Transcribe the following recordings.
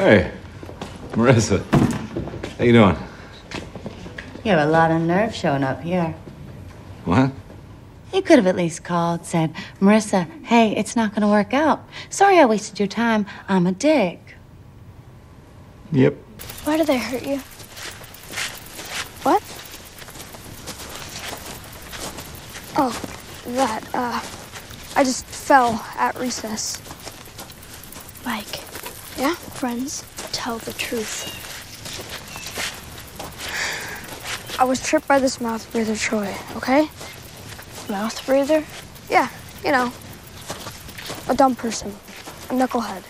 Hey, Marissa. How you doing? You have a lot of nerve showing up here. What? You could have at least called, said, Marissa, hey, it's not going to work out. Sorry I wasted your time. I'm a dick. Yep. Why did they hurt you? What? Oh, that, uh, I just fell at recess. Mike, Yeah? friends tell the truth. I was tripped by this mouth breather Troy, okay? Mouth breather? Yeah, you know, a dumb person, a knucklehead.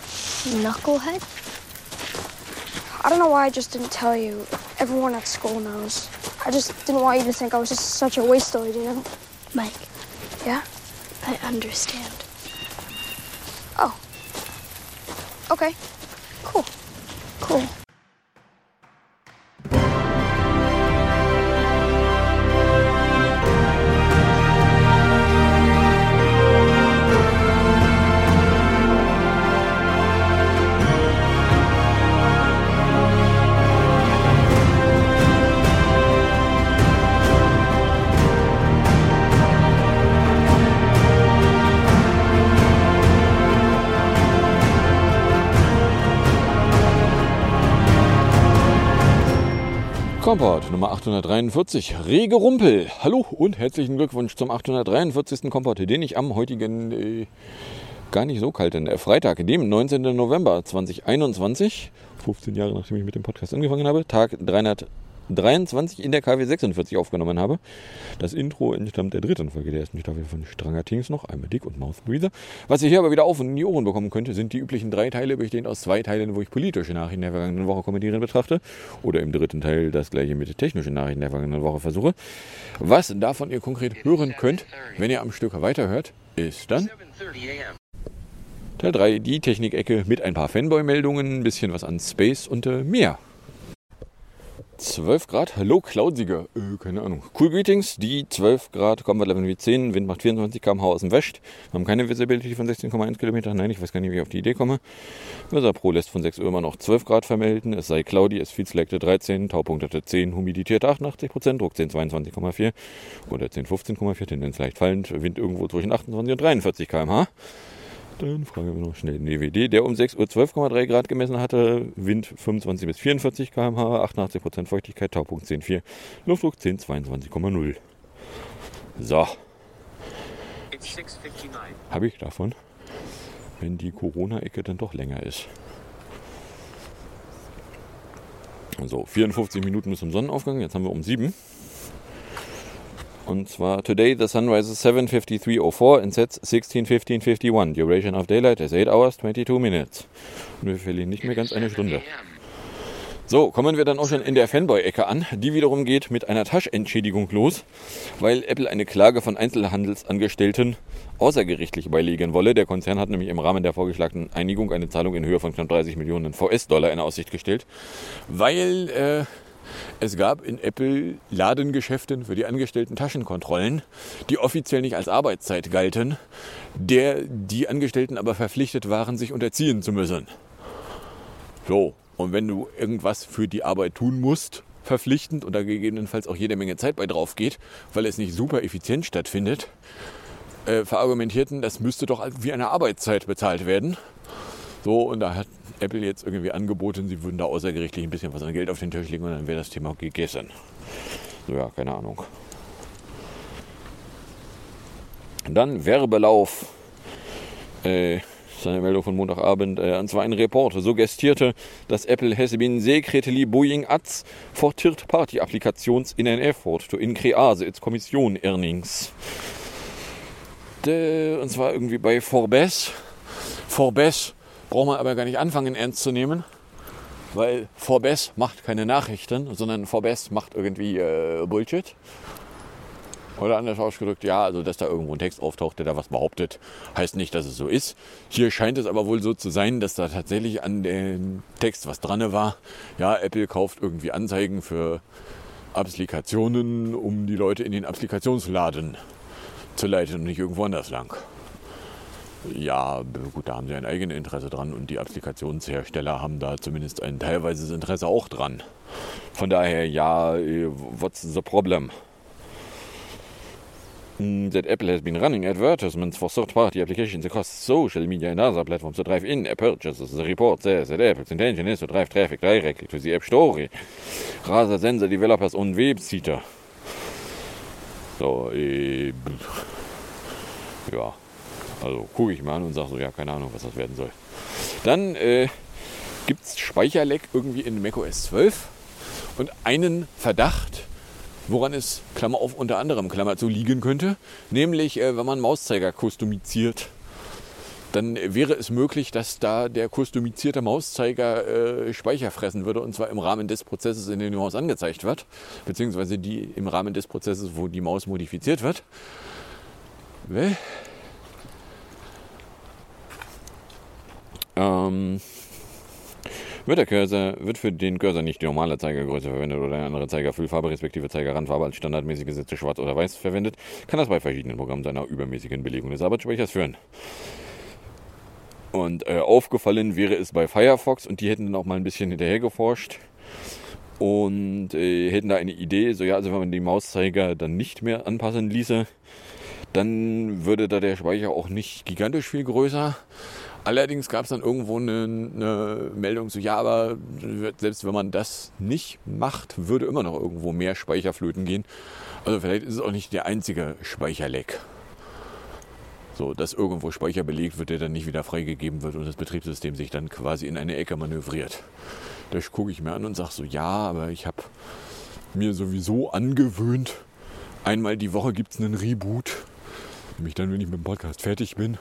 Knucklehead? I don't know why I just didn't tell you. Everyone at school knows. I just didn't want you to think I was just such a wasteoid, you know? Mike, Yeah? I understand. Oh. Okay. Cool. Cool. Kompott Nummer 843, Rege Rumpel. Hallo und herzlichen Glückwunsch zum 843. Kompott, den ich am heutigen, äh, gar nicht so kalten äh, Freitag, dem 19. November 2021, 15 Jahre nachdem ich mit dem Podcast angefangen habe, Tag 323 in der KW 46 aufgenommen habe. Das Intro entstammt der dritten Folge der ersten Staffel von Stranger Things noch, einmal Dick und Mouth Breather. Was ihr hier aber wieder auf und in die Ohren bekommen könnte, sind die üblichen drei Teile, bestehend aus zwei Teilen, wo ich politische Nachrichten der vergangenen Woche kommentieren betrachte. Oder im dritten Teil das gleiche mit technischen Nachrichten der vergangenen Woche versuche. Was davon ihr konkret hören könnt, wenn ihr am Stück weiterhört, ist dann Teil 3, die Technikecke mit ein paar Fanboy-Meldungen, ein bisschen was an Space und äh, mehr. 12 Grad, hallo Klausiger, äh, keine Ahnung. Cool Greetings, die 12 Grad, Comfort Level wie 10, Wind macht 24 km/h aus dem West. Wir haben keine Visibility von 16,1 Kilometer, nein, ich weiß gar nicht, wie ich auf die Idee komme. Weser Pro lässt von 6 Uhr immer noch 12 Grad vermelden, es sei cloudy, es viel selecte 13, Taupunktete 10, Humidität 88%, Druck 10, 22,4 oder 10, 15,4, Tendenz leicht fallend, Wind irgendwo zwischen 28 und 43 km/h. Dann fragen wir noch schnell den DWD, der um 6 Uhr 12,3 Grad gemessen hatte. Wind 25 bis 44 km/h, 88% Feuchtigkeit, Taupunkt 10,4, Luftdruck 10, 22,0. So, habe ich davon, wenn die Corona-Ecke dann doch länger ist. So, 54 Minuten bis zum Sonnenaufgang, jetzt haben wir um 7. Und zwar, today the sun rises 7.53.04 and sets 16.15.51. Duration of daylight is 8 hours 22 minutes. Und wir verlieren nicht mehr ganz eine Stunde. So, kommen wir dann auch schon in der Fanboy-Ecke an. Die wiederum geht mit einer Taschentschädigung los, weil Apple eine Klage von Einzelhandelsangestellten außergerichtlich beilegen wolle. Der Konzern hat nämlich im Rahmen der vorgeschlagenen Einigung eine Zahlung in Höhe von knapp 30 Millionen VS-Dollar in Aussicht gestellt, weil äh, es gab in Apple Ladengeschäften für die Angestellten Taschenkontrollen, die offiziell nicht als Arbeitszeit galten, der die Angestellten aber verpflichtet waren, sich unterziehen zu müssen. So, und wenn du irgendwas für die Arbeit tun musst, verpflichtend und da gegebenenfalls auch jede Menge Zeit bei drauf geht, weil es nicht super effizient stattfindet, äh, verargumentierten, das müsste doch wie eine Arbeitszeit bezahlt werden. So, und da hat Apple jetzt irgendwie angeboten, sie würden da außergerichtlich ein bisschen was an Geld auf den Tisch legen und dann wäre das Thema gegessen. So, ja, keine Ahnung. Dann Werbelauf. Äh, das ist eine Meldung von Montagabend. Äh, und zwar ein Reporter suggestierte, dass Apple has been secretly buying ads for third party applications in an effort to increase its commission earnings. Äh, und zwar irgendwie bei Forbes. Forbes braucht man aber gar nicht anfangen ernst zu nehmen, weil Forbes macht keine Nachrichten, sondern Forbes macht irgendwie äh, Bullshit. Oder anders ausgedrückt, ja, also dass da irgendwo ein Text auftaucht, der da was behauptet, heißt nicht, dass es so ist. Hier scheint es aber wohl so zu sein, dass da tatsächlich an dem Text was dran war. Ja, Apple kauft irgendwie Anzeigen für Applikationen, um die Leute in den Applikationsladen zu leiten und nicht irgendwo anders lang. Ja, gut, da haben sie ein eigenes Interesse dran und die Applikationshersteller haben da zumindest ein teilweises Interesse auch dran. Von daher, ja, äh, what's the problem? Mm, That Apple has been running advertisements for third-party applications across social media and other platforms to drive in purchases. The report says that Apple's intention is to drive traffic directly to the App Store rather than the developers on Webseite. So, äh, ja, also gucke ich mal an und sage so, ja, keine Ahnung, was das werden soll. Dann äh, gibt es Speicherleck irgendwie in macOS 12 und einen Verdacht, woran es, Klammer auf, unter anderem, Klammer zu, liegen könnte, nämlich äh, wenn man Mauszeiger kustomiziert. Dann wäre es möglich, dass da der kustomizierte Mauszeiger äh, Speicher fressen würde und zwar im Rahmen des Prozesses, in dem die Maus angezeigt wird, beziehungsweise die im Rahmen des Prozesses, wo die Maus modifiziert wird. Well, Ähm, wird der Cursor, wird für den Cursor nicht die normale Zeigergröße verwendet oder eine andere Zeigerfüllfarbe respektive Zeigerrandfarbe als standardmäßig gesetzte Schwarz oder Weiß verwendet, kann das bei verschiedenen Programmen zu einer übermäßigen Belegung des Arbeitsspeichers führen. Und äh, aufgefallen wäre es bei Firefox und die hätten dann auch mal ein bisschen hinterher geforscht und äh, hätten da eine Idee, so ja, also wenn man die Mauszeiger dann nicht mehr anpassen ließe, dann würde da der Speicher auch nicht gigantisch viel größer. Allerdings gab es dann irgendwo eine, eine, Meldung so, ja, aber selbst wenn man das nicht macht, würde immer noch irgendwo mehr Speicherflöten gehen. Also vielleicht ist es auch nicht der einzige Speicherleck. So, dass irgendwo Speicher belegt wird, der dann nicht wieder freigegeben wird und das Betriebssystem sich dann quasi in eine Ecke manövriert. Das gucke ich mir an und sage so, ja, aber ich habe mir sowieso angewöhnt, einmal die Woche gibt es einen Reboot. Nämlich dann, wenn ich mit dem Podcast fertig bin.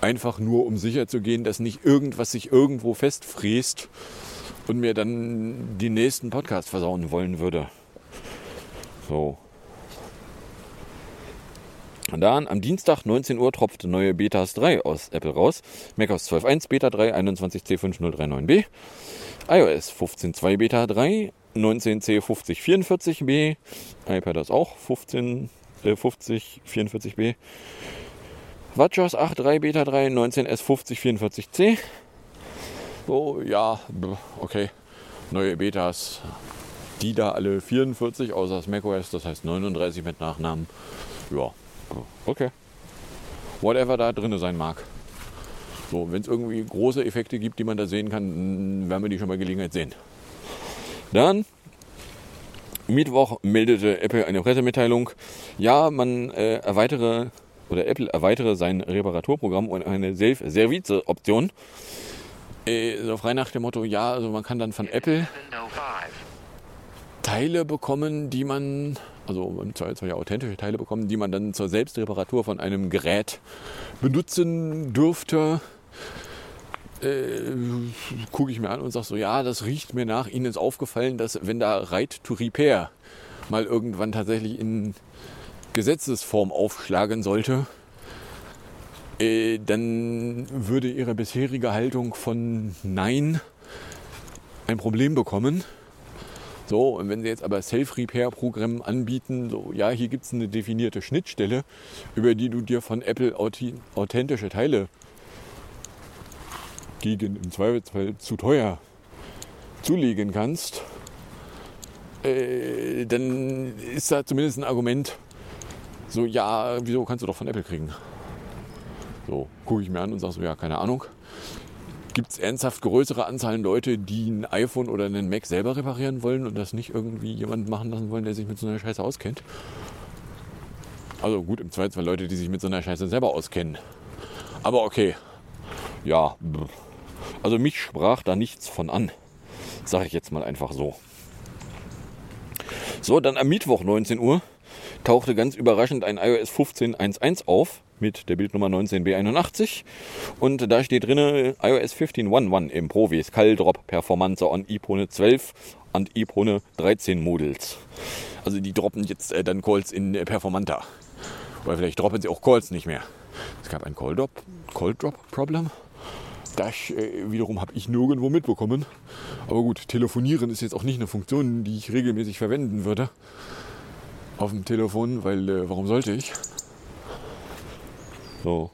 Einfach nur, um sicher zu gehen, dass nicht irgendwas sich irgendwo festfräst und mir dann den nächsten Podcast versauen wollen würde. So. Und dann am Dienstag 19 Uhr tropfte neue Betas 3 aus Apple raus. macOS 12.1 Beta 3 21C5039B. iOS 15.2 Beta 3 19C5044B. iPad auch 15 äh, 5044B. WatchOS 8.3 Beta 3 19S 5044C. So, ja, okay. Neue Betas. Die da alle 44, außer das macOS, das heißt 39 mit Nachnamen. Ja, okay. Whatever da drin sein mag. So, wenn es irgendwie große Effekte gibt, die man da sehen kann, werden wir die schon bei Gelegenheit sehen. Dann Mittwoch meldete Apple eine Pressemitteilung. Ja, man äh, erweitere oder Apple erweitere sein Reparaturprogramm und eine Service-Option. Äh, so frei nach dem Motto, ja, also man kann dann von Apple Teile bekommen, die man, also zwar ja authentische Teile bekommen, die man dann zur Selbstreparatur von einem Gerät benutzen dürfte. Äh, gucke ich mir an und sage so, ja, das riecht mir nach. Ihnen ist aufgefallen, dass wenn da Right to Repair mal irgendwann tatsächlich in Gesetzesform aufschlagen sollte, äh, dann würde Ihre bisherige Haltung von Nein ein Problem bekommen. So, und wenn Sie jetzt aber Self-Repair-Programm anbieten, so, ja, hier gibt es eine definierte Schnittstelle, über die du dir von Apple authentische Teile gegen im Zweifelsfall zu teuer zulegen kannst, äh, dann ist da zumindest ein Argument, so, ja, wieso kannst du doch von Apple kriegen? So, gucke ich mir an und sage so, ja, keine Ahnung. Gibt es ernsthaft größere Anzahlen Leute, die ein iPhone oder einen Mac selber reparieren wollen und das nicht irgendwie jemand machen lassen wollen, der sich mit so einer Scheiße auskennt? Also gut, im Zweifelsfall Leute, die sich mit so einer Scheiße selber auskennen. Aber okay. Ja. Also mich sprach da nichts von an. Sage ich jetzt mal einfach so. So, dann am Mittwoch 19 Uhr tauchte ganz überraschend ein iOS 15.1.1 auf mit der Bildnummer 19B81 und da steht drin iOS 15.1.1 im Provis Caldrop Performance on iPhone 12 und iPhone 13 Models. Also die droppen jetzt äh, dann Calls in äh, Performanta. Oder vielleicht droppen sie auch Calls nicht mehr. Es gab ein Call Drop, Call Drop Problem. Das äh, wiederum habe ich nirgendwo mitbekommen. Aber gut, telefonieren ist jetzt auch nicht eine Funktion, die ich regelmäßig verwenden würde auf dem Telefon, weil äh, warum sollte ich? So.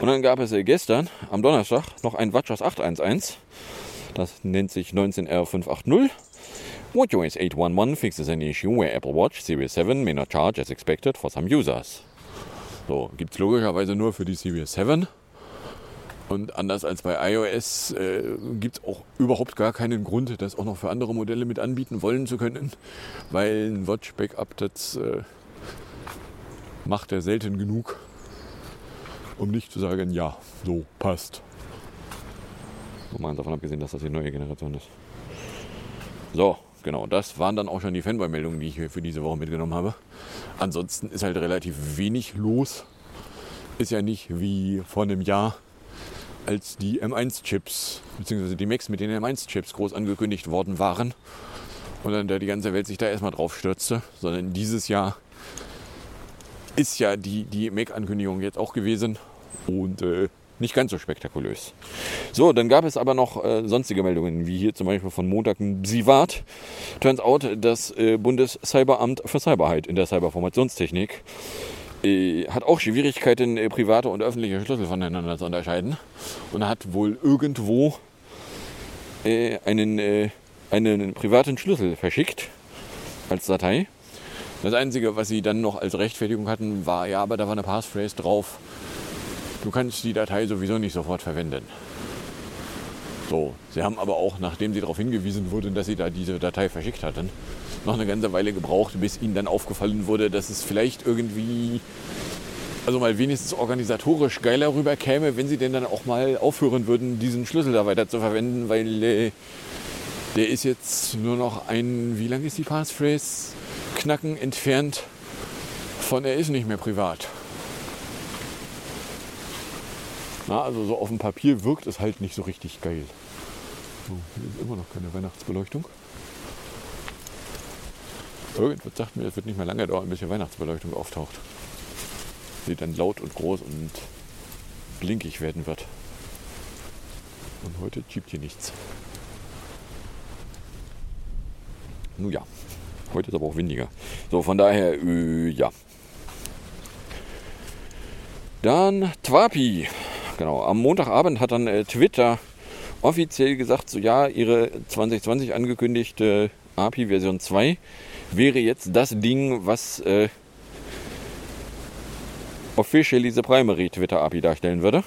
Und dann gab es äh, gestern, am Donnerstag, noch ein WatchOS 811. Das nennt sich 19R580. WatchOS 811 fixes an issue where Apple Watch Series 7 may not charge as expected for some users. So, gibt es logischerweise nur für die Series 7. Und anders als bei iOS äh, gibt es auch überhaupt gar keinen Grund, das auch noch für andere Modelle mit anbieten wollen zu können, weil ein Watch Backup, das äh, macht er selten genug, um nicht zu sagen, ja, so passt. Mal davon abgesehen, dass das die neue Generation ist. So, genau, das waren dann auch schon die Fanboy-Meldungen, die ich hier für diese Woche mitgenommen habe. Ansonsten ist halt relativ wenig los. Ist ja nicht wie vor einem Jahr, als die M1-Chips, beziehungsweise die Macs mit den M1-Chips groß angekündigt worden waren. Und dann da die ganze Welt sich da erstmal drauf stürzte, sondern dieses Jahr ist ja die, die Mac-Ankündigung jetzt auch gewesen und äh, nicht ganz so spektakulös. So, dann gab es aber noch äh, sonstige Meldungen, wie hier zum Beispiel von Montag ein Sivat. Turns out, das äh, Bundescyberamt für Cyberheit in der Cyberformationstechnik hat auch Schwierigkeiten, äh, private und öffentliche Schlüssel voneinander zu unterscheiden und hat wohl irgendwo äh, einen, äh, einen privaten Schlüssel verschickt als Datei. Das Einzige, was sie dann noch als Rechtfertigung hatten, war, ja, aber da war eine Passphrase drauf. Du kannst die Datei sowieso nicht sofort verwenden. So, sie haben aber auch, nachdem sie darauf hingewiesen wurden, dass sie da diese Datei verschickt hatten, noch eine ganze Weile gebraucht, bis ihnen dann aufgefallen wurde, dass es vielleicht irgendwie, also mal wenigstens organisatorisch geiler rüberkäme, wenn sie denn dann auch mal aufhören würden, diesen Schlüssel da weiter zu verwenden, weil äh, der ist jetzt nur noch ein, wie lang ist die Passphrase? Knacken entfernt von er ist nicht mehr privat. Na, also so auf dem Papier wirkt es halt nicht so richtig geil. So, hier ist immer noch keine Weihnachtsbeleuchtung. Irgendwas sagt mir, es wird nicht mehr lange dauern, bis hier Weihnachtsbeleuchtung auftaucht. Die dann laut und groß und blinkig werden wird. Und heute schiebt hier nichts. Nun ja. Heute ist aber auch windiger. So, von daher, äh, ja. Dann Twapi. Genau, am Montagabend hat dann äh, Twitter offiziell gesagt, so ja, ihre 2020 angekündigte API Version 2 wäre jetzt das Ding, was äh, officially the primary Twitter API darstellen würde.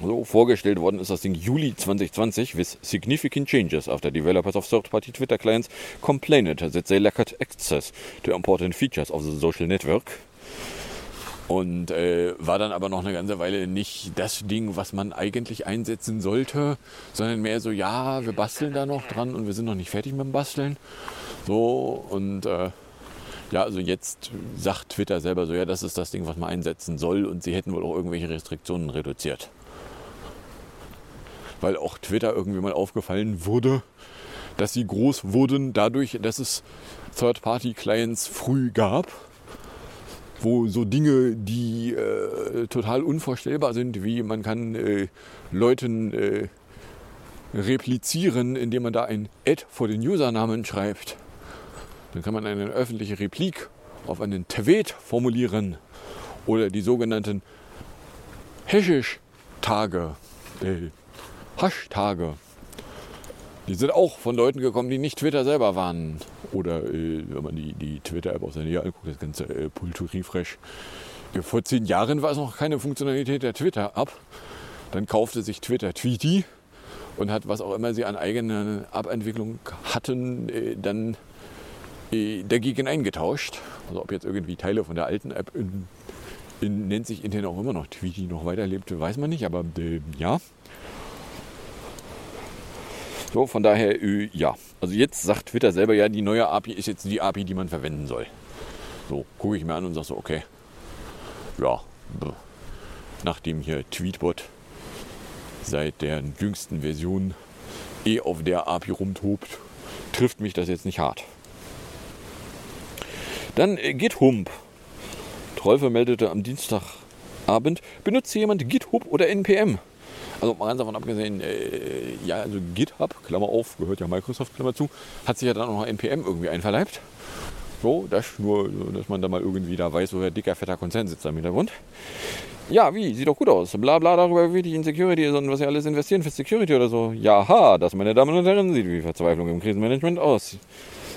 So vorgestellt worden ist das Ding Juli 2020 with significant changes after developers of third-party Twitter clients complained that they lacked access to important features of the social network. Und äh, war dann aber noch eine ganze Weile nicht das Ding, was man eigentlich einsetzen sollte, sondern mehr so, ja, wir basteln da noch dran und wir sind noch nicht fertig mit dem Basteln. So, und äh, ja, also jetzt sagt Twitter selber so, ja, das ist das Ding, was man einsetzen soll und sie hätten wohl auch irgendwelche Restriktionen reduziert weil auch Twitter irgendwie mal aufgefallen wurde, dass sie groß wurden dadurch, dass es Third-Party-Clients früh gab, wo so Dinge, die äh, total unvorstellbar sind, wie man kann äh, Leuten äh, replizieren, indem man da ein Ad vor den Usernamen schreibt. Dann kann man eine öffentliche Replik auf einen Tweet formulieren oder die sogenannten Hashish-Tage. Äh, Hashtage. Die sind auch von Leuten gekommen, die nicht Twitter selber waren. Oder äh, wenn man die, die Twitter-App aus der Nähe anguckt, das ganze äh, Pulturifresh. Vor zehn Jahren war es noch keine Funktionalität der Twitter-App. Dann kaufte sich Twitter Tweety und hat, was auch immer sie an eigener App-Entwicklung hatten, äh, dann äh, dagegen eingetauscht. Also ob jetzt irgendwie Teile von der alten App in, in, nennt sich intern auch immer noch Tweety noch weiterlebte, weiß man nicht, aber äh, ja. So, von daher, äh, ja. Also jetzt sagt Twitter selber, ja, die neue API ist jetzt die API, die man verwenden soll. So, gucke ich mir an und sage so, okay. Ja, nachdem hier Tweetbot seit der jüngsten Version eh auf der API rumtobt, trifft mich das jetzt nicht hart. Dann äh, GitHub. Troll meldete am Dienstagabend, benutzt jemand GitHub oder NPM? Also mal ganz davon abgesehen, äh, ja, also GitHub, Klammer auf, gehört ja Microsoft, Klammer zu, hat sich ja dann auch noch NPM irgendwie einverleibt. So, das nur, dass man da mal irgendwie da weiß, wo der dicker, fetter Konzern sitzt da im Hintergrund. Ja, wie? Sieht doch gut aus. Bla bla darüber, wie wichtig in Security ist und was sie alles investieren für Security oder so. Ja, das, meine Damen und Herren, sieht wie Verzweiflung im Krisenmanagement aus.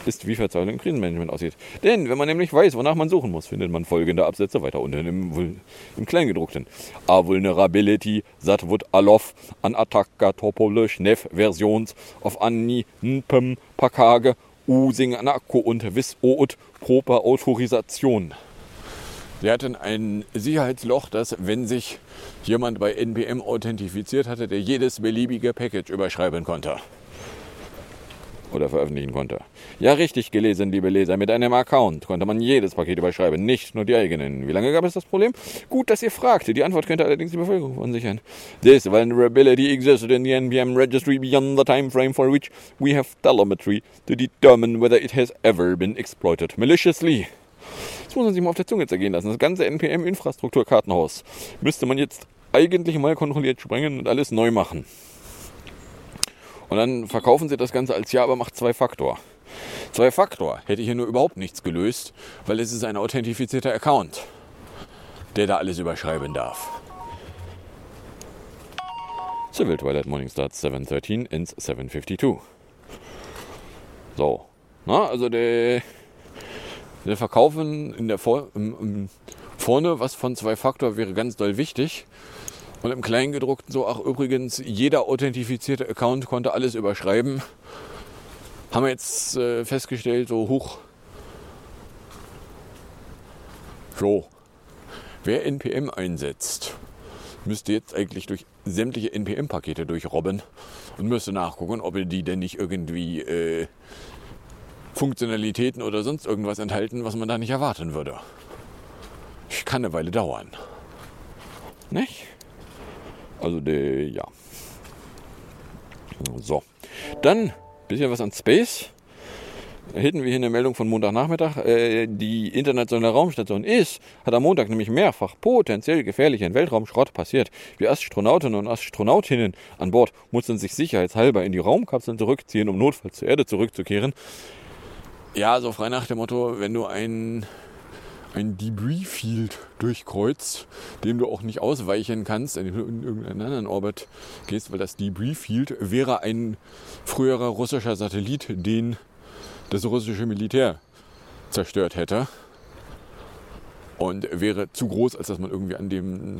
Ist wie Verzweiflung im Krisenmanagement aussieht. Denn wenn man nämlich weiß, wonach man suchen muss, findet man folgende Absätze weiter unten im, im Kleingedruckten. A vulnerability that would allow an attacker topologisch nev versions of anni npem pakage using an akku und wis out proper Autorisation. Wir hatten ein Sicherheitsloch, das, wenn sich jemand bei NPM authentifiziert hatte, der jedes beliebige Package überschreiben konnte. Oder veröffentlichen konnte. Ja, richtig gelesen, liebe Leser. Mit einem Account konnte man jedes Paket überschreiben, nicht nur die eigenen. Wie lange gab es das Problem? Gut, dass ihr fragt. Die Antwort könnte allerdings die Bevölkerung verunsichern. This vulnerability existed in the NPM registry beyond the time frame for which we have telemetry to determine whether it has ever been exploited maliciously. Das muss man sich mal auf der Zunge zergehen lassen. Das ganze NPM-Infrastrukturkartenhaus müsste man jetzt eigentlich mal kontrolliert sprengen und alles neu machen. Und dann verkaufen sie das Ganze als ja, aber macht zwei Faktor. Zwei Faktor hätte hier nur überhaupt nichts gelöst, weil es ist ein authentifizierter Account, der da alles überschreiben darf. Civil Twilight Morning starts 7.13 ends 7.52. So. Na, also der, der Verkaufen in der Vor im, im, vorne was von zwei Faktor wäre ganz doll wichtig. Und im Kleingedruckten so, ach übrigens, jeder authentifizierte Account konnte alles überschreiben. Haben wir jetzt äh, festgestellt, so hoch. So. Wer NPM einsetzt, müsste jetzt eigentlich durch sämtliche NPM-Pakete durchrobben und müsste nachgucken, ob die denn nicht irgendwie äh, Funktionalitäten oder sonst irgendwas enthalten, was man da nicht erwarten würde. Kann eine Weile dauern. Nicht? Also, der, ja. So. Dann bisschen was an Space. Hätten wir hier eine Meldung von Montagnachmittag. Äh, die internationale Raumstation IS hat am Montag nämlich mehrfach potenziell gefährlichen Weltraumschrott passiert. Die Astronautinnen und Astronautinnen an Bord mussten sich sicherheitshalber in die Raumkapseln zurückziehen, um notfalls zur Erde zurückzukehren. Ja, so frei nach dem Motto, wenn du ein, ein Debris-Field durchkreuzt, dem du auch nicht ausweichen kannst, wenn du in irgendeinen anderen Orbit gehst, weil das Debris-Field wäre ein früherer russischer Satellit, den das russische Militär zerstört hätte. Und wäre zu groß, als dass man irgendwie an dem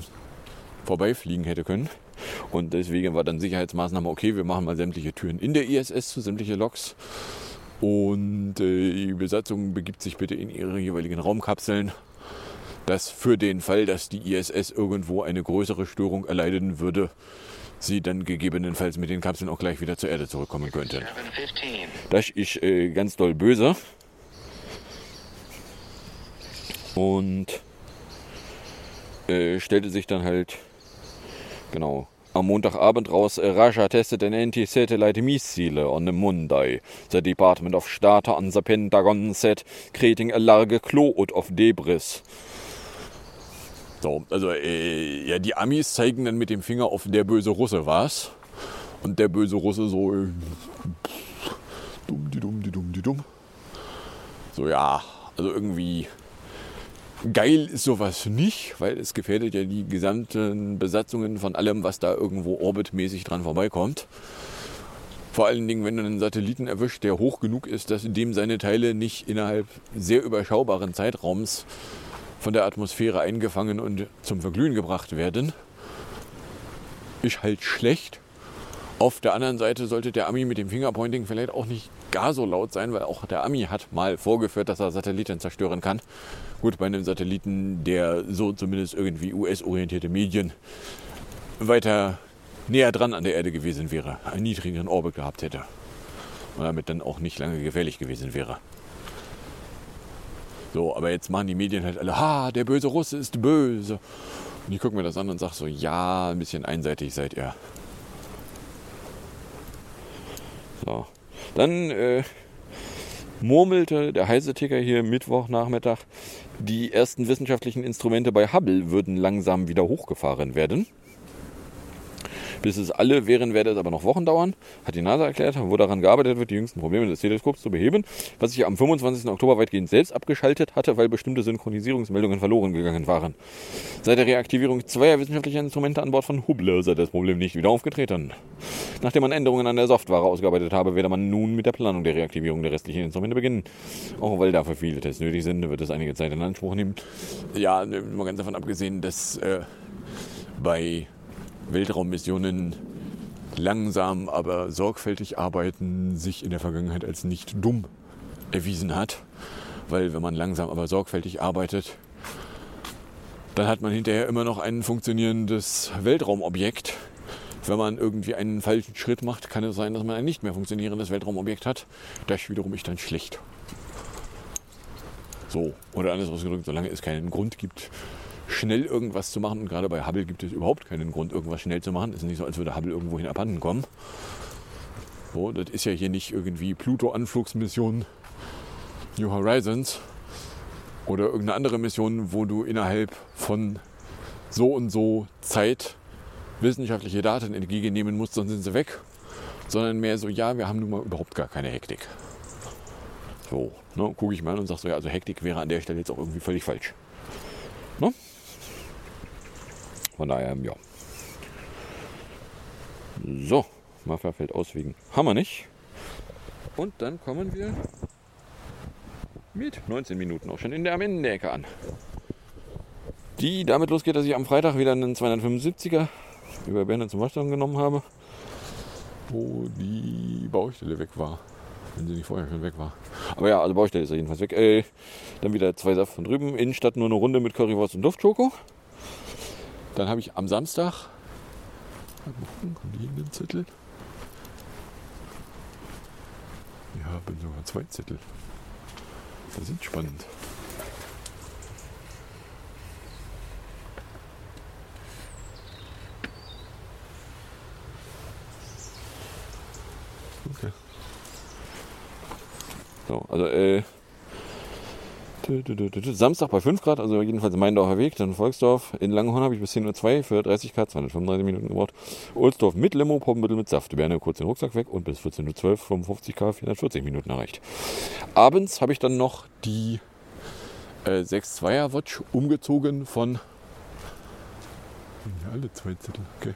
vorbeifliegen hätte können. Und deswegen war dann Sicherheitsmaßnahme, okay, wir machen mal sämtliche Türen in der ISS zu, sämtliche Loks. Und äh, die Besatzung begibt sich bitte in ihre jeweiligen Raumkapseln. Das für den Fall, dass die ISS irgendwo eine größere Störung erleiden würde, sie dann gegebenenfalls mit den Kapseln auch gleich wieder zur Erde zurückkommen könnten. Das ist äh, ganz doll böse. Und äh, stellte sich dann halt, genau, am Montagabend raus, äh, Russia tested an anti-satellite missile on the Monday. The Department of State on the Pentagon said, creating a large cloud of debris. So, also äh, ja, die Amis zeigen dann mit dem Finger auf der böse Russe war's. Und der böse Russe so äh, dumm, die dumm, die dumm, die dumm. So ja, also irgendwie geil ist sowas nicht, weil es gefährdet ja die gesamten Besatzungen von allem, was da irgendwo orbitmäßig dran vorbeikommt. Vor allen Dingen, wenn du einen Satelliten erwischt, der hoch genug ist, dass dem seine Teile nicht innerhalb sehr überschaubaren Zeitraums von der Atmosphäre eingefangen und zum Verglühen gebracht werden, ist halt schlecht. Auf der anderen Seite sollte der Ami mit dem Fingerpointing vielleicht auch nicht gar so laut sein, weil auch der Ami hat mal vorgeführt, dass er Satelliten zerstören kann. Gut, bei einem Satelliten, der so zumindest irgendwie US-orientierte Medien weiter näher dran an der Erde gewesen wäre, einen niedrigeren Orbit gehabt hätte und damit dann auch nicht lange gefährlich gewesen wäre. So, aber jetzt machen die Medien halt alle, ha, der böse Russe ist böse. Und ich gucke mir das an und sage so, ja, ein bisschen einseitig seid ihr. So. Dann äh, murmelte der Heise-Ticker hier Mittwochnachmittag, die ersten wissenschaftlichen Instrumente bei Hubble würden langsam wieder hochgefahren werden. Bis es alle wären, werde es aber noch Wochen dauern, hat die NASA erklärt, wo daran gearbeitet wird, die jüngsten Probleme des Teleskops zu beheben, was sich am 25. Oktober weitgehend selbst abgeschaltet hatte, weil bestimmte Synchronisierungsmeldungen verloren gegangen waren. Seit der Reaktivierung zweier wissenschaftlicher Instrumente an Bord von Hubble sei das Problem nicht wieder aufgetreten. Nachdem man Änderungen an der Software ausgearbeitet habe, werde man nun mit der Planung der Reaktivierung der restlichen Instrumente beginnen. Auch weil dafür viele Tests nötig sind, wird es einige Zeit in Anspruch nehmen. Ja, mal ganz davon abgesehen, dass äh, bei Weltraummissionen langsam, aber sorgfältig arbeiten sich in der Vergangenheit als nicht dumm erwiesen hat. Weil wenn man langsam, aber sorgfältig arbeitet, dann hat man hinterher immer noch ein funktionierendes Weltraumobjekt. Wenn man irgendwie einen falschen Schritt macht, kann es sein, dass man ein nicht mehr funktionierendes Weltraumobjekt hat. Das wiederum ist dann schlecht. So, oder anders ausgedrückt, solange es keinen Grund gibt, schnell irgendwas zu machen. Und gerade bei Hubble gibt es überhaupt keinen Grund, irgendwas schnell zu machen. Es ist nicht so, als würde Hubble irgendwohin abhanden kommen. So, das ist ja hier nicht irgendwie Pluto-Anflugsmission New Horizons oder irgendeine andere Mission, wo du innerhalb von so und so Zeit wissenschaftliche Daten entgegennehmen musst, sonst sind sie weg. Sondern mehr so, ja, wir haben nun mal überhaupt gar keine Hektik. So, ne, gucke ich mal und sage so, ja, also Hektik wäre an der Stelle jetzt auch irgendwie völlig falsch. Ne? Von daher, ja. So, Mafia fällt aus wegen Hammer nicht. Und dann kommen wir mit 19 Minuten auch schon in der am Ende der Ecke an. Die damit losgeht, dass ich am Freitag wieder einen 275er über Berne zum Waschsalon genommen habe, wo die Baustelle weg war. Wenn sie nicht vorher schon weg war. Aber ja, also Baustelle ist ja jedenfalls weg. Äh, dann wieder zwei Saft von drüben. Innenstadt nur eine Runde mit Currywurst und Duftschoko. Dann habe ich am Samstag. Kommen die in den Zettel? Wir haben sogar zwei Zettel. Das sind spannend. Okay. So, also äh, Samstag bei 5 Grad, also jedenfalls Meindorfer Weg, dann Volksdorf. In Langhorn habe ich bis 10.02 Uhr für 30 Grad, 235 Minuten gebraucht. Ohlsdorf mit Limo, Poppenbüttel mit Saft. Berne kurz den Rucksack weg und bis 14.12 Uhr 55 K 440 Minuten erreicht. Abends habe ich dann noch die äh, 6.2er Watch umgezogen von alle zwei Zettel, okay.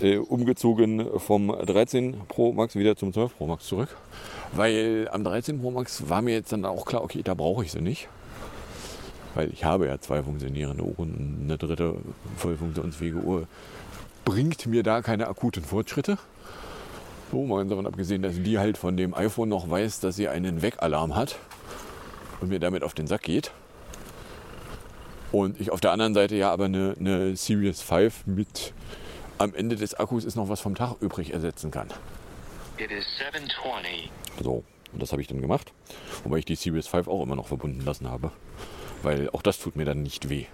Äh, umgezogen vom 13 Pro Max wieder zum 12 Pro Max zurück. Weil am 13 Pro Max war mir jetzt dann auch klar, okay, da brauche ich sie nicht. Weil ich habe ja zwei funktionierende Uhren und eine dritte voll funktionsfähige Uhr bringt mir da keine akuten Fortschritte. So, mal davon abgesehen, dass die halt von dem iPhone noch weiß, dass sie einen Wegalarm hat und mir damit auf den Sack geht. Und ich auf der anderen Seite ja aber eine, eine Series 5 mit am Ende des Akkus ist noch was vom Tag übrig ersetzen kann. It is 720. So, und das habe ich dann gemacht. Wobei ich die Series 5 auch immer noch verbunden lassen habe. Weil auch das tut mir dann nicht weh.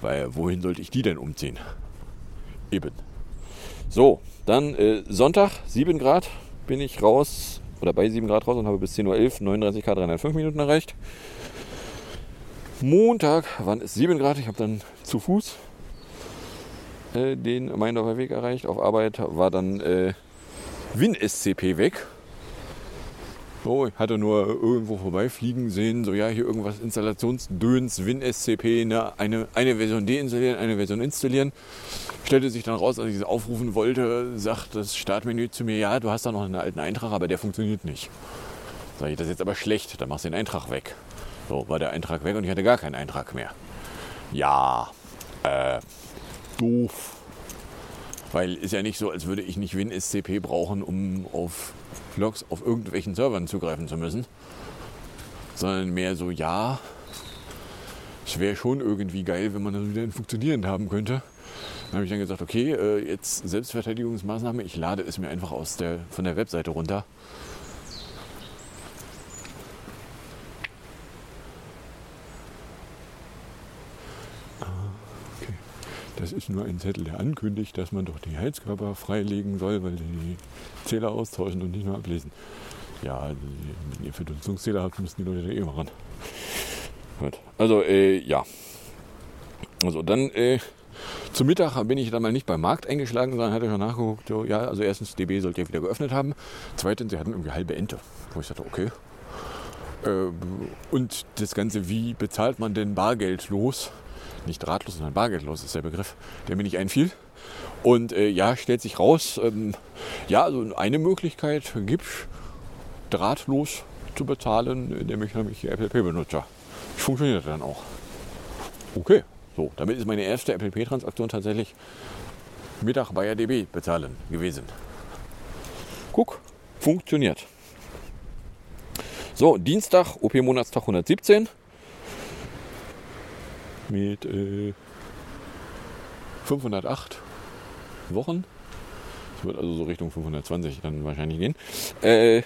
Weil wohin sollte ich die denn umziehen? Eben. So, dann äh, Sonntag, 7 Grad, bin ich raus oder bei 7 Grad raus und habe bis 10.11 Uhr 39 K 305 Minuten erreicht. Montag waren es 7 Grad, ich habe dann zu Fuß äh, den Meindorfer Weg erreicht. Auf Arbeit war dann äh, Win-SCP weg. So, ich hatte nur irgendwo vorbeifliegen sehen, so ja, hier irgendwas Installationsdöns, Win-SCP, ne, eine, eine Version deinstallieren, eine Version installieren. Stellte sich dann raus, als ich es aufrufen wollte, sagt das Startmenü zu mir, ja, du hast da noch einen alten Eintrag, aber der funktioniert nicht. Sag ich, das ist jetzt aber schlecht, dann machst du den Eintrag weg. So, war der Eintrag weg und ich hatte gar keinen Eintrag mehr. Ja, äh, doof. Weil ist ja nicht so, als würde ich nicht WinSCP brauchen, um auf Logs auf irgendwelchen Servern zugreifen zu müssen. Sondern mehr so, ja, es wäre schon irgendwie geil, wenn man das wieder funktionierend haben könnte. Dann habe ich dann gesagt, okay, äh, jetzt Selbstverteidigungsmaßnahme, ich lade es mir einfach aus der, von der Webseite runter. Das ist nur ein Zettel, der ankündigt, dass man doch die Heizkörper freilegen soll, weil die Zähler austauschen und nicht nur ablesen. Ja, wenn ihr Verdunstungszähler habt, müssen die Leute da eh machen. Gut. Also, äh, ja. Also, dann äh, Zum Mittag bin ich dann mal nicht beim Markt eingeschlagen, sondern hatte schon nachgeguckt, so, ja, also erstens, DB sollte ja wieder geöffnet haben. Zweitens, sie hatten irgendwie halbe Ente. Wo ich dachte, okay. Äh, und das Ganze, wie bezahlt man denn bargeldlos? Nicht drahtlos, sondern bargeldlos ist der Begriff, der mir nicht einfiel. Und äh, ja, stellt sich raus, ähm, ja, also eine Möglichkeit gibt drahtlos zu bezahlen, indem ich nämlich Apple Pay benutze. Funktioniert dann auch. Okay, so, damit ist meine erste Apple Pay Transaktion tatsächlich Mittag bei RDB bezahlen gewesen. Guck, funktioniert. So, Dienstag, OP Monatstag 117 mit äh, 508 Wochen. Das wird also so Richtung 520 dann wahrscheinlich gehen. Äh,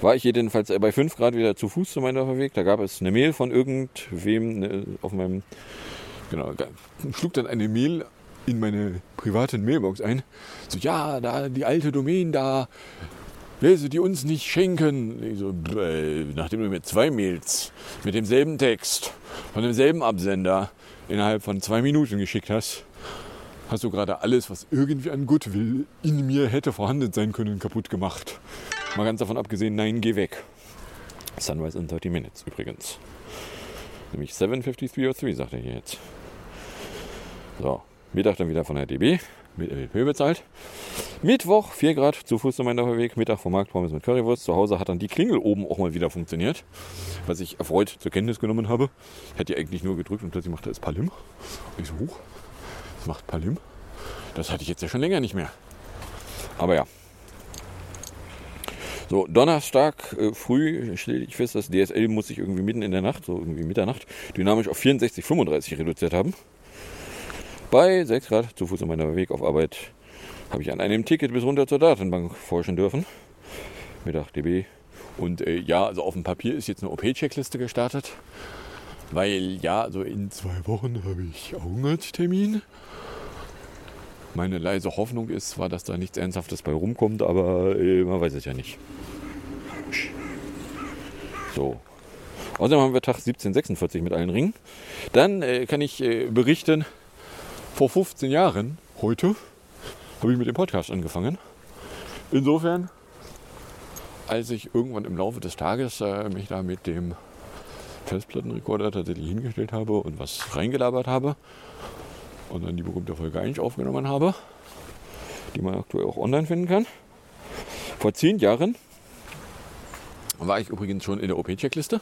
war ich jedenfalls bei 5 Grad wieder zu Fuß zu meiner Weg. Da gab es eine Mail von irgendwem ne, auf meinem, genau, schlug dann eine Mail in meine private Mailbox ein. So, ja, da die alte Domain da, du die uns nicht schenken? So, äh, nachdem du mir zwei Mails mit demselben Text von demselben Absender innerhalb von zwei Minuten geschickt hast, hast du gerade alles, was irgendwie an Goodwill in mir hätte vorhanden sein können, kaputt gemacht. Mal ganz davon abgesehen, nein, geh weg. Sunrise in 30 Minutes übrigens. Nämlich 7.53.03, sagt er hier jetzt. So, Mittag dann wieder von der DB mit LP bezahlt. Mittwoch 4 Grad zu Fuß zu meinem Weg. Mittag vom Markt Pommes mit Currywurst. Zu Hause hat dann die Klingel oben auch mal wieder funktioniert. Was ich erfreut zur Kenntnis genommen habe. Ich hatte die eigentlich nur gedrückt und plötzlich machte es Palim. Und ich so, hoch. Das macht Palim. Das hatte ich jetzt ja schon länger nicht mehr. Aber ja. So, Donnerstag äh, früh stelle ich fest, das DSL muss sich irgendwie mitten in der Nacht, so irgendwie Mitternacht, dynamisch auf 64, 35 reduziert haben. Bei 6 Grad zu Fuß an meiner Weg auf Arbeit habe ich an einem Ticket bis runter zur Datenbank forschen dürfen. Mittag DB. Und äh, ja, also auf dem Papier ist jetzt eine OP-Checkliste gestartet. Weil ja, also in zwei Wochen habe ich Augenarzttermin. Meine leise Hoffnung ist zwar, dass da nichts Ernsthaftes bei rumkommt, aber äh, man weiß es ja nicht. So. Außerdem haben wir Tag 1746 mit allen Ringen. Dann äh, kann ich äh, berichten, vor 15 Jahren, heute, habe ich mit dem Podcast angefangen. Insofern, als ich irgendwann im Laufe des Tages äh, mich da mit dem Festplattenrekorder tatsächlich hingestellt habe und was reingelabert habe und dann die berühmte Folge 1 aufgenommen habe, die man aktuell auch online finden kann. Vor zehn Jahren war ich übrigens schon in der OP-Checkliste,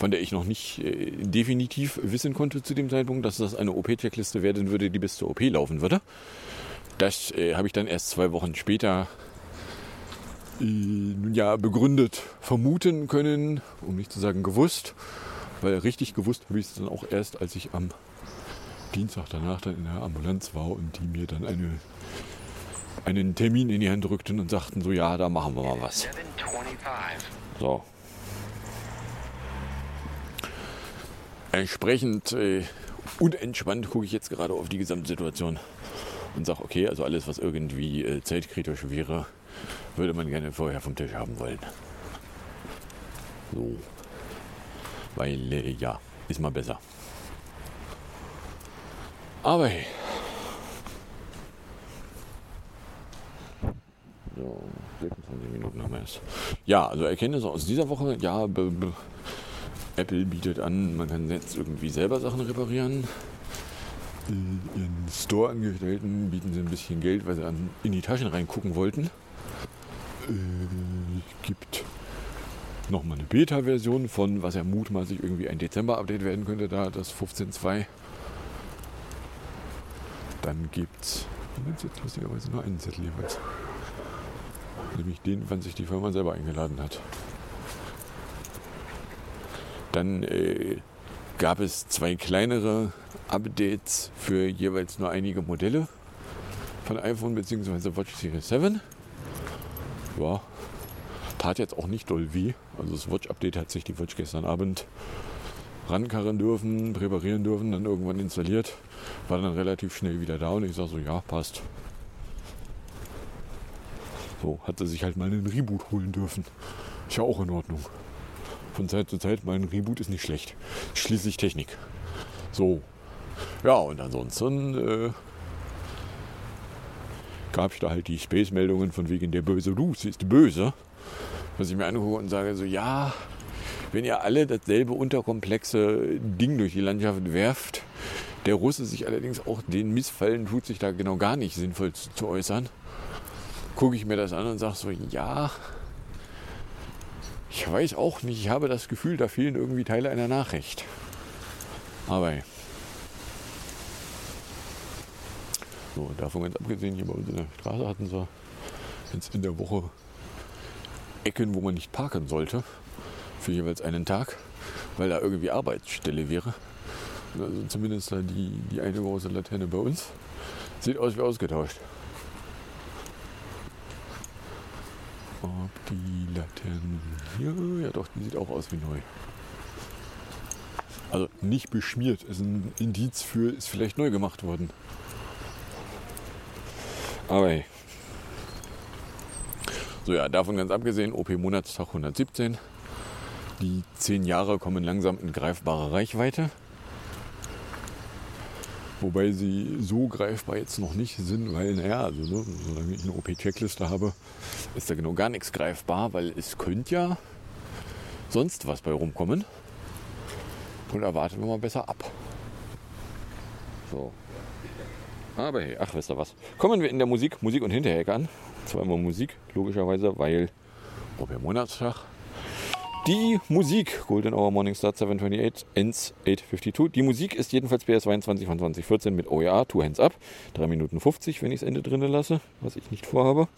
von der ich noch nicht äh, definitiv wissen konnte zu dem Zeitpunkt, dass das eine OP-Checkliste werden würde, die bis zur OP laufen würde. Das äh, habe ich dann erst zwei Wochen später äh, ja, begründet vermuten können, um nicht zu sagen gewusst. Weil richtig gewusst habe ich es dann auch erst, als ich am Dienstag danach dann in der Ambulanz war und die mir dann eine, einen Termin in die Hand drückten und sagten so, ja, da machen wir mal was. 725. So. Entsprechend äh, unentspannt gucke ich jetzt gerade auf die Gesamtsituation und sage, okay, also alles, was irgendwie äh, zeitkritisch wäre, würde man gerne vorher vom Tisch haben wollen. So. Weil, äh, ja, ist mal besser. Aber hey. So, 26 Minuten haben wir es. Ja, also Erkenntnisse aus dieser Woche. Ja, be, be, Apple bietet an, man kann jetzt irgendwie selber Sachen reparieren. Äh, Ihren Store-Angestellten bieten sie ein bisschen Geld, weil sie an, in die Taschen reingucken wollten. Äh, gibt nochmal eine Beta-Version von, was ja mutmaßlich irgendwie ein Dezember-Update werden könnte, da das 15.2. Dann gibt es jetzt lustigerweise nur einen Zettel jeweils. Nämlich den, wann sich die Firma selber eingeladen hat. Dann äh, gab es zwei kleinere Updates für jeweils nur einige Modelle von iPhone bzw. Watch Series 7. Ja, tat jetzt auch nicht doll weh. Also das Watch-Update hat sich die Watch gestern Abend rankarren dürfen, präparieren dürfen, dann irgendwann installiert. War dann relativ schnell wieder da und ich sage so, ja, passt. So, hat sie sich halt mal einen Reboot holen dürfen. Ist ja auch in Ordnung. Von Zeit zu Zeit mal ein Reboot ist nicht schlecht. Schließlich Technik. So. Ja, und ansonsten äh, gab es da halt die Space-Meldungen von wegen der böse Ruß ist böse. Was ich mir angucke und sage so, ja, wenn ihr alle dasselbe unterkomplexe Ding durch die Landschaft werft, der Russe sich allerdings auch den Missfallen tut, sich da genau gar nicht sinnvoll zu, zu äußern, gucke ich mir das an und sage so, ja, ich weiß auch nicht, ich habe das Gefühl, da fehlen irgendwie Teile einer Nachricht. Aber so, davon ganz abgesehen, hier bei uns in der Straße hatten sie jetzt in der Woche Ecken, wo man nicht parken sollte, für jeweils einen Tag, weil da irgendwie Arbeitsstelle wäre. Also zumindest da die, die eine große Laterne bei uns. Sieht aus wie ausgetauscht. Ob die Laterne hier, ja doch, die sieht auch aus wie neu. Also nicht beschmiert, ist ein Indiz für, ist vielleicht neu gemacht worden. Aber hey. So ja, davon ganz abgesehen, OP Monatstag 117. Die 10 Jahre kommen langsam in greifbare Reichweite. Wobei sie so greifbar jetzt noch nicht sind, weil, naja, also, ne, solange ich eine OP-Checkliste habe, ist da genau gar nichts greifbar, weil es könnte ja sonst was bei rumkommen. Und da warten wir mal besser ab. So. Aber hey, ach, wisst ihr was? Kommen wir in der Musik, Musik und Hinterhecke an. Zweimal Musik, logischerweise, weil OP Monatstag. Die Musik, Golden Hour Morning Start 728, ends 852. Die Musik ist jedenfalls PS22 von 2014 mit OEA, Two Hands Up, 3 Minuten 50, wenn ich das Ende drin lasse, was ich nicht vorhabe.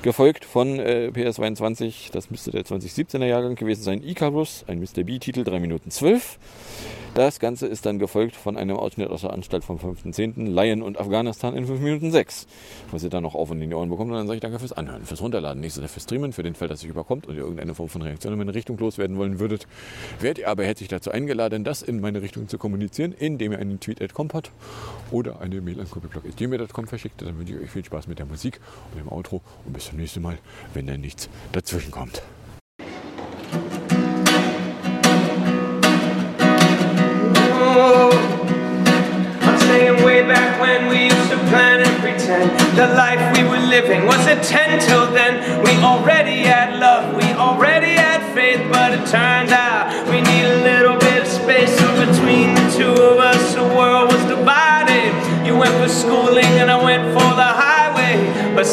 Gefolgt von äh, PS22, das müsste der 2017er Jahrgang gewesen sein, Icarus, ein Mr. B-Titel, 3 Minuten 12. Das Ganze ist dann gefolgt von einem Ausschnitt aus der Anstalt vom 5.10. Lion und Afghanistan in 5 Minuten 6. Was ihr dann noch auf und in die Ohren bekommt. Und dann sage ich danke fürs Anhören, fürs Runterladen, nächstes fürs Streamen, für den Fall, dass euch überkommt und ihr irgendeine Form von Reaktion in meine Richtung loswerden wollen würdet. Werdet ihr aber herzlich dazu eingeladen, das in meine Richtung zu kommunizieren, indem ihr einen Tweet at hat oder eine Mail an copyblog.gmail.com verschickt. Dann wünsche ich euch viel Spaß mit der Musik und dem Outro und bis zum nächsten Mal, wenn da nichts dazwischen kommt. I'm saying way back when we used to plan and pretend the life we were living was a 10 till then. We already had love, we already had faith, but it turned out we need a little bit of space so between the two of us. The world was divided. You went for schooling and I went for the highway. But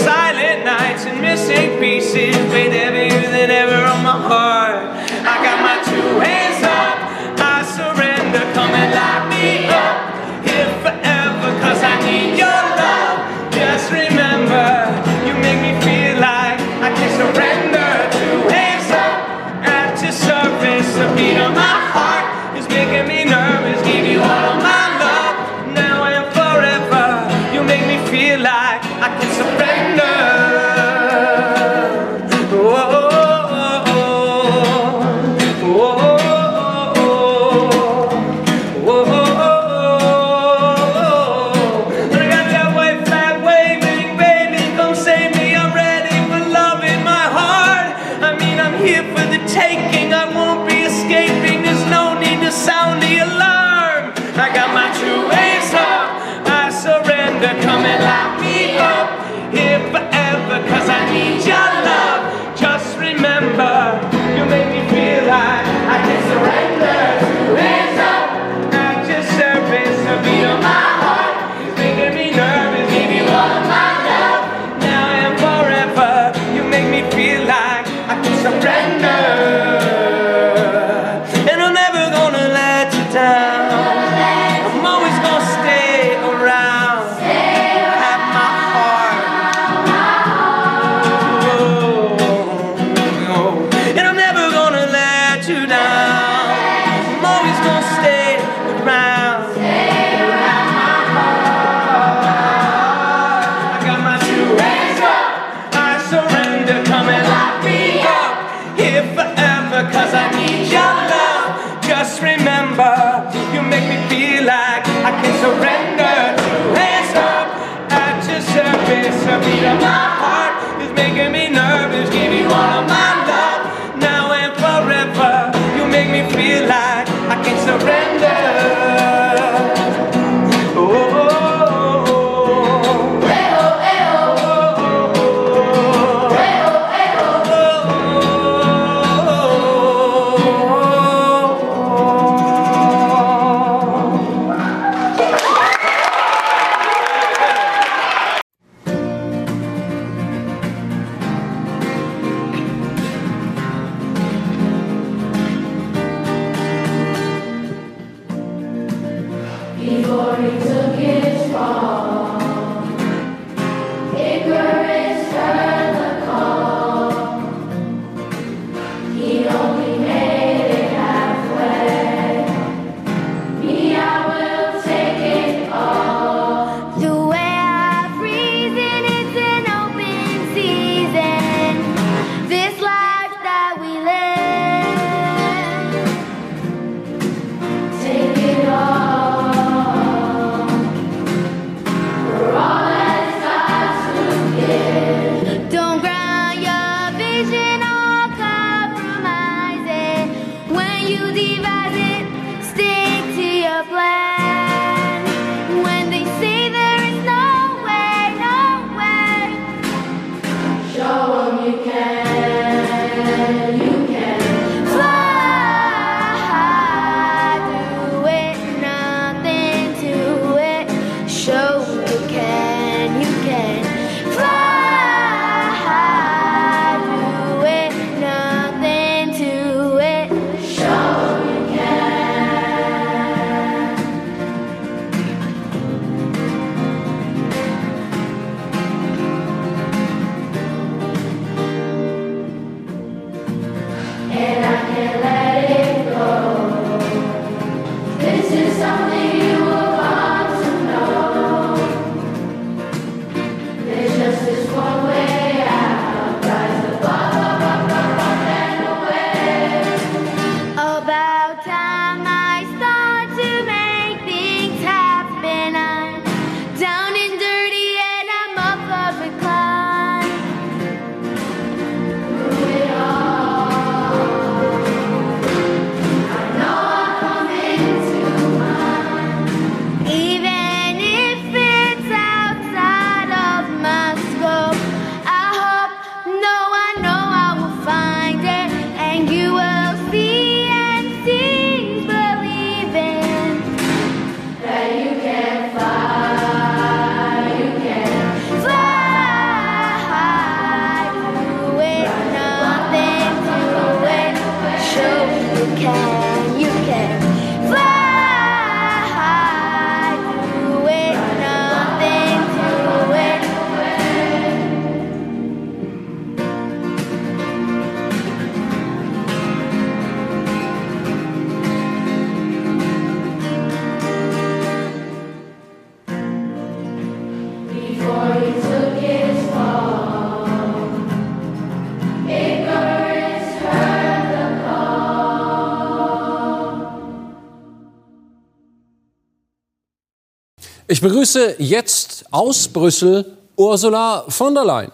Ich begrüße jetzt aus Brüssel Ursula von der Leyen.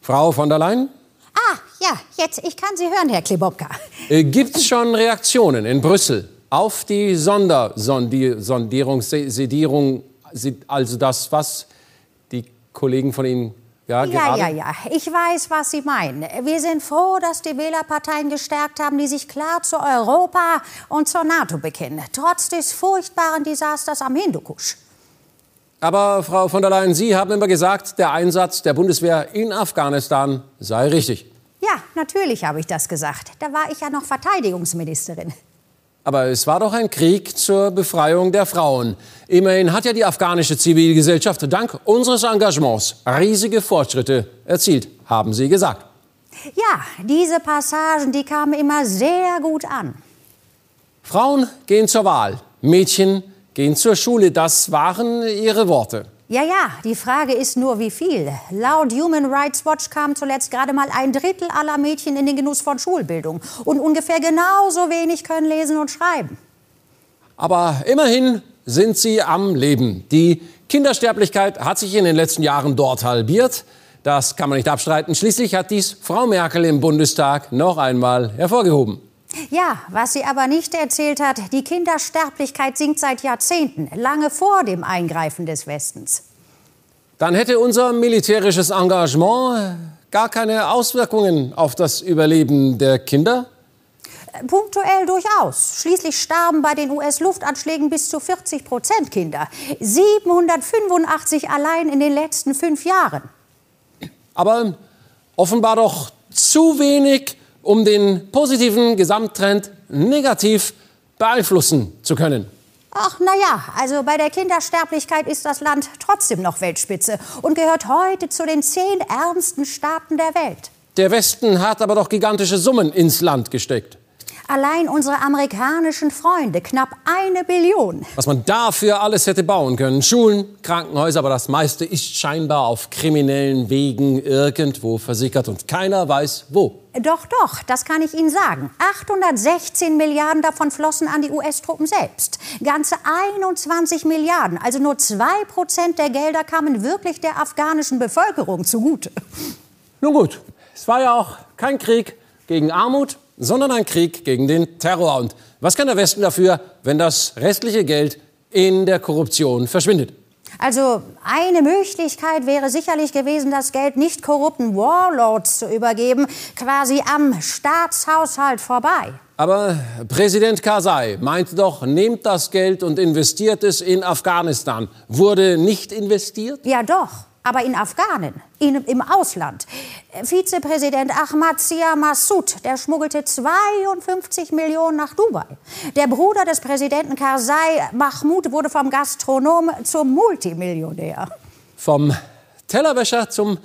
Frau von der Leyen, Ah, ja, jetzt, ich kann Sie hören, Herr Klebobka. äh, gibt es schon Reaktionen in Brüssel auf die Sondersondierung, Sedierung, also das, was die Kollegen von Ihnen ja, Ja, ja, ja, ich weiß, was Sie meinen. Wir sind froh, dass die Wählerparteien gestärkt haben, die sich klar zu Europa und zur NATO bekennen, trotz des furchtbaren Desasters am Hindukusch. Aber Frau von der Leyen, Sie haben immer gesagt, der Einsatz der Bundeswehr in Afghanistan sei richtig. Ja, natürlich habe ich das gesagt. Da war ich ja noch Verteidigungsministerin. Aber es war doch ein Krieg zur Befreiung der Frauen. Immerhin hat ja die afghanische Zivilgesellschaft dank unseres Engagements riesige Fortschritte erzielt, haben Sie gesagt. Ja, diese Passagen, die kamen immer sehr gut an. Frauen gehen zur Wahl, Mädchen gehen zur Schule. Das waren Ihre Worte. Ja, ja, die Frage ist nur, wie viel. Laut Human Rights Watch kam zuletzt gerade mal ein Drittel aller Mädchen in den Genuss von Schulbildung. Und ungefähr genauso wenig können lesen und schreiben. Aber immerhin sind sie am Leben. Die Kindersterblichkeit hat sich in den letzten Jahren dort halbiert. Das kann man nicht abstreiten. Schließlich hat dies Frau Merkel im Bundestag noch einmal hervorgehoben. Ja, was sie aber nicht erzählt hat, die Kindersterblichkeit sinkt seit Jahrzehnten, lange vor dem Eingreifen des Westens. Dann hätte unser militärisches Engagement gar keine Auswirkungen auf das Überleben der Kinder. Punktuell durchaus. Schließlich starben bei den US-Luftanschlägen bis zu 40 Prozent Kinder. 785 allein in den letzten fünf Jahren. Aber offenbar doch zu wenig, um den positiven Gesamttrend negativ beeinflussen zu können. Ach, na ja, also bei der Kindersterblichkeit ist das Land trotzdem noch Weltspitze und gehört heute zu den zehn ärmsten Staaten der Welt. Der Westen hat aber doch gigantische Summen ins Land gesteckt. Allein unsere amerikanischen Freunde, knapp eine Billion. Was man dafür alles hätte bauen können. Schulen, Krankenhäuser, aber das meiste ist scheinbar auf kriminellen Wegen irgendwo versickert und keiner weiß wo. Doch, doch, das kann ich Ihnen sagen. 816 Milliarden davon flossen an die US-Truppen selbst. Ganze 21 Milliarden, also nur zwei Prozent der Gelder kamen wirklich der afghanischen Bevölkerung zugute. Nun gut, es war ja auch kein Krieg gegen Armut, sondern ein Krieg gegen den Terror. Und was kann der Westen dafür, wenn das restliche Geld in der Korruption verschwindet? Also eine Möglichkeit wäre sicherlich gewesen, das Geld nicht korrupten Warlords zu übergeben, quasi am Staatshaushalt vorbei. Aber Präsident Karzai meinte doch, nehmt das Geld und investiert es in Afghanistan. Wurde nicht investiert? Ja doch, aber in Afghanen, in, im Ausland. Vizepräsident Ahmad Zia Massoud, der schmuggelte 52 Millionen nach Dubai. Der Bruder des Präsidenten Karzai, Mahmoud, wurde vom Gastronom zum Multimillionär. Vom Tellerwäscher zum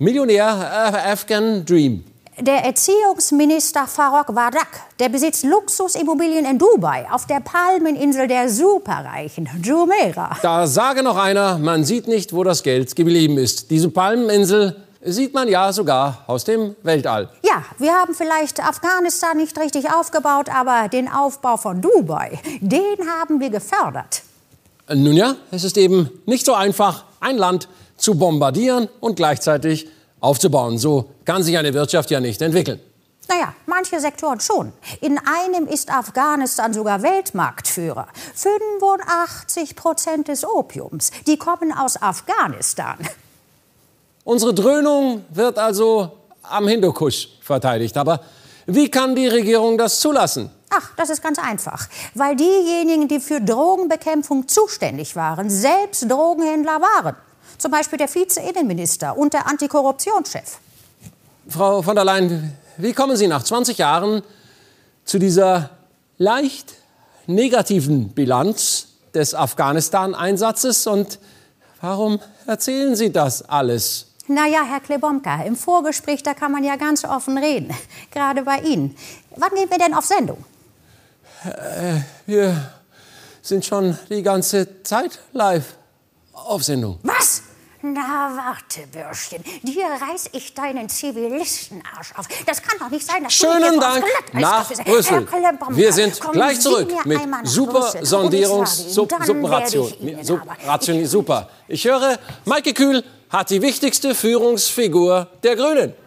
Millionär äh, Afghan Dream. Der Erziehungsminister Farok Wadak, der besitzt Luxusimmobilien in Dubai, auf der Palmeninsel der Superreichen, Jumeirah. Da sage noch einer, man sieht nicht, wo das Geld geblieben ist. Diese Palmeninsel sieht man ja sogar aus dem Weltall. Ja, wir haben vielleicht Afghanistan nicht richtig aufgebaut, aber den Aufbau von Dubai, den haben wir gefördert. Nun ja, es ist eben nicht so einfach, ein Land zu bombardieren und gleichzeitig aufzubauen. So kann sich eine Wirtschaft ja nicht entwickeln. Naja, manche Sektoren schon. In einem ist Afghanistan sogar Weltmarktführer. 85 Prozent des Opiums, die kommen aus Afghanistan. Unsere Dröhnung wird also am Hindukusch verteidigt. Aber wie kann die Regierung das zulassen? Ach, das ist ganz einfach. Weil diejenigen, die für Drogenbekämpfung zuständig waren, selbst Drogenhändler waren. Zum Beispiel der Vize-Innenminister und der Antikorruptionschef. Frau von der Leyen, wie kommen Sie nach 20 Jahren zu dieser leicht negativen Bilanz des Afghanistan-Einsatzes und warum erzählen Sie das alles? Naja, Herr Klebomka, im Vorgespräch, da kann man ja ganz offen reden. Gerade bei Ihnen. Wann gehen wir denn auf Sendung? Äh, wir sind schon die ganze Zeit live auf Sendung. Was? Na, warte, Bürschchen. Dir reiß ich deinen Zivilistenarsch auf. Das kann doch nicht sein, dass du Schönen so Dank nach. Brüssel. Wir sind kommen gleich zurück mit super. Sondierungs Sub Ihnen Sub Ration super. Ich höre, Maike Kühl hat die wichtigste Führungsfigur der Grünen.